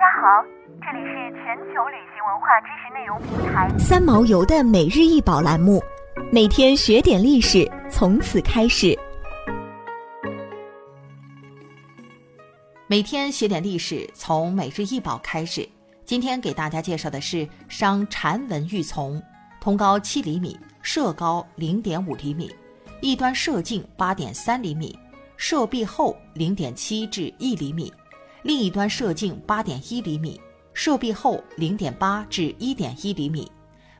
大家好，这里是全球旅行文化知识内容平台三毛游的每日一宝栏目，每天学点历史，从此开始。每天学点历史，从每日一宝开始。今天给大家介绍的是商禅文玉琮，通高七厘米，射高零点五厘米，一端射径八点三厘米，射壁厚零点七至一厘米。另一端射径八点一厘米，射壁厚零点八至一点一厘米，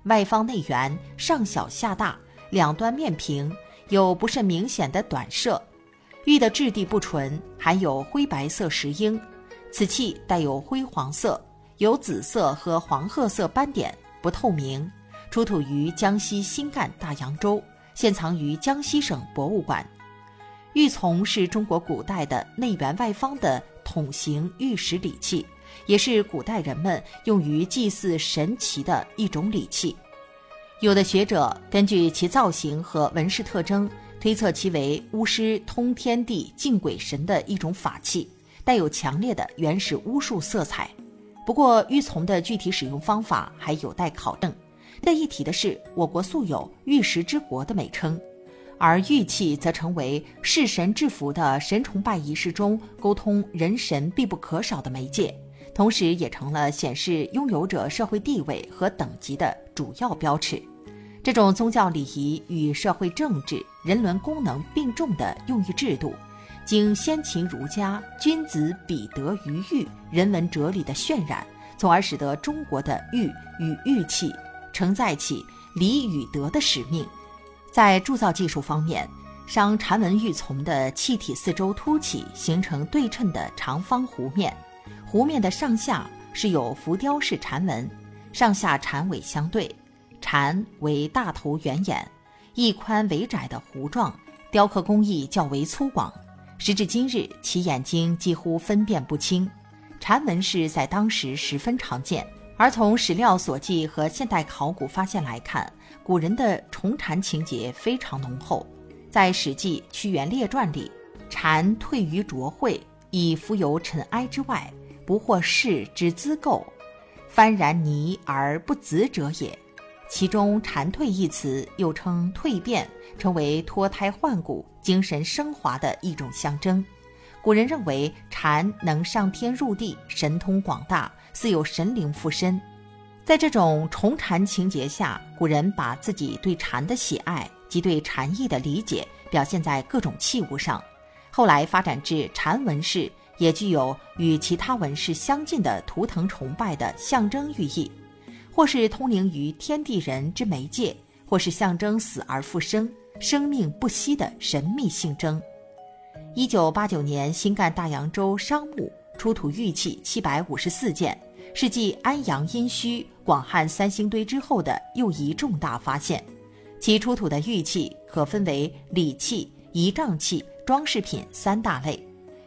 外方内圆，上小下大，两端面平，有不甚明显的短射。玉的质地不纯，含有灰白色石英。此器带有灰黄色，有紫色和黄褐色斑点，不透明。出土于江西新干大洋洲，现藏于江西省博物馆。玉琮是中国古代的内圆外方的。筒形玉石礼器，也是古代人们用于祭祀神祇的一种礼器。有的学者根据其造型和纹饰特征，推测其为巫师通天地、敬鬼神的一种法器，带有强烈的原始巫术色彩。不过，玉琮的具体使用方法还有待考证。在一提的是，我国素有“玉石之国”的美称。而玉器则成为弑神致福的神崇拜仪式中沟通人神必不可少的媒介，同时也成了显示拥有者社会地位和等级的主要标尺。这种宗教礼仪与社会政治、人伦功能并重的用玉制度，经先秦儒家“君子比德于玉”人文哲理的渲染，从而使得中国的玉与玉器承载起礼与德的使命。在铸造技术方面，商禅文玉琮的器体四周凸起，形成对称的长方弧面，弧面的上下是有浮雕式禅纹，上下禅尾相对，禅为大头圆眼，一宽为窄的弧状，雕刻工艺较为粗犷。时至今日，其眼睛几乎分辨不清。禅纹饰在当时十分常见。而从史料所记和现代考古发现来看，古人的崇禅情节非常浓厚。在《史记·屈原列传》里，“蝉退于浊秽，以浮游尘埃之外，不获世之资垢，幡然泥而不紫者也。”其中“蝉蜕”一词又称蜕变，成为脱胎换骨、精神升华的一种象征。古人认为蝉能上天入地，神通广大，似有神灵附身。在这种崇禅情节下，古人把自己对蝉的喜爱及对禅意的理解表现在各种器物上。后来发展至禅纹饰，也具有与其他纹饰相近的图腾崇拜的象征寓意，或是通灵于天地人之媒介，或是象征死而复生、生命不息的神秘性征。一九八九年，新干大洋洲商墓出土玉器七百五十四件，是继安阳殷墟、广汉三星堆之后的又一重大发现。其出土的玉器可分为礼器、仪仗器、装饰品三大类。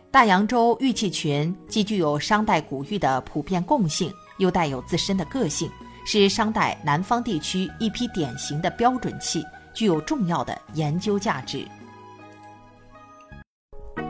大洋洲玉器群既具有商代古玉的普遍共性，又带有自身的个性，是商代南方地区一批典型的标准器，具有重要的研究价值。